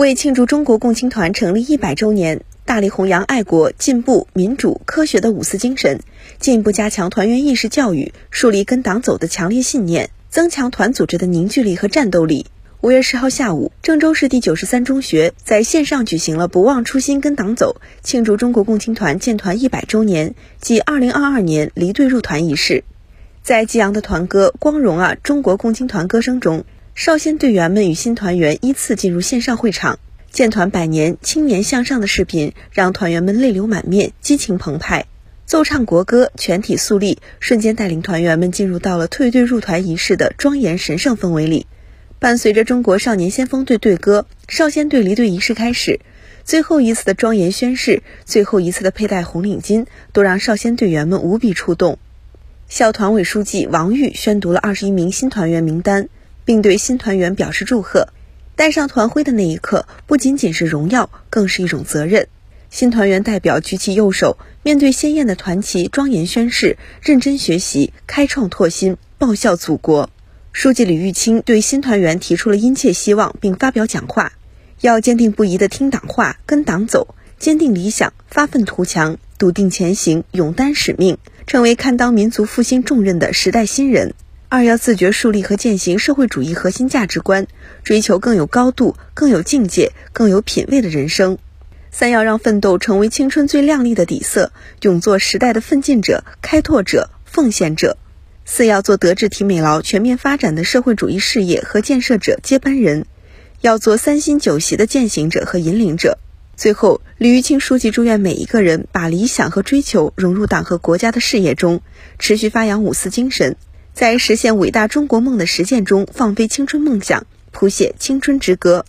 为庆祝中国共青团成立一百周年，大力弘扬爱国、进步、民主、科学的五四精神，进一步加强团员意识教育，树立跟党走的强烈信念，增强团组织的凝聚力和战斗力。五月十号下午，郑州市第九十三中学在线上举行了“不忘初心，跟党走”庆祝中国共青团建团一百周年暨二零二二年离队入团仪式。在激昂的团歌“光荣啊，中国共青团”歌声中。少先队员们与新团员依次进入线上会场，建团百年、青年向上的视频让团员们泪流满面、激情澎湃。奏唱国歌，全体肃立，瞬间带领团员们进入到了退队入团仪式的庄严神圣氛围里。伴随着中国少年先锋队队歌，少先队离队仪式开始。最后一次的庄严宣誓，最后一次的佩戴红领巾，都让少先队员们无比触动。校团委书记王玉宣读了二十一名新团员名单。并对新团员表示祝贺。戴上团徽的那一刻，不仅仅是荣耀，更是一种责任。新团员代表举起右手，面对鲜艳的团旗，庄严宣誓，认真学习，开创拓新，报效祖国。书记李玉清对新团员提出了殷切希望，并发表讲话：要坚定不移地听党话，跟党走，坚定理想，发愤图强，笃定前行，勇担使命，成为堪当民族复兴重任的时代新人。二要自觉树立和践行社会主义核心价值观，追求更有高度、更有境界、更有品位的人生。三要让奋斗成为青春最亮丽的底色，勇做时代的奋进者、开拓者、奉献者。四要做德智体美劳全面发展的社会主义事业和建设者接班人，要做三新九习的践行者和引领者。最后，李玉清书记祝愿每一个人把理想和追求融入党和国家的事业中，持续发扬五四精神。在实现伟大中国梦的实践中，放飞青春梦想，谱写青春之歌。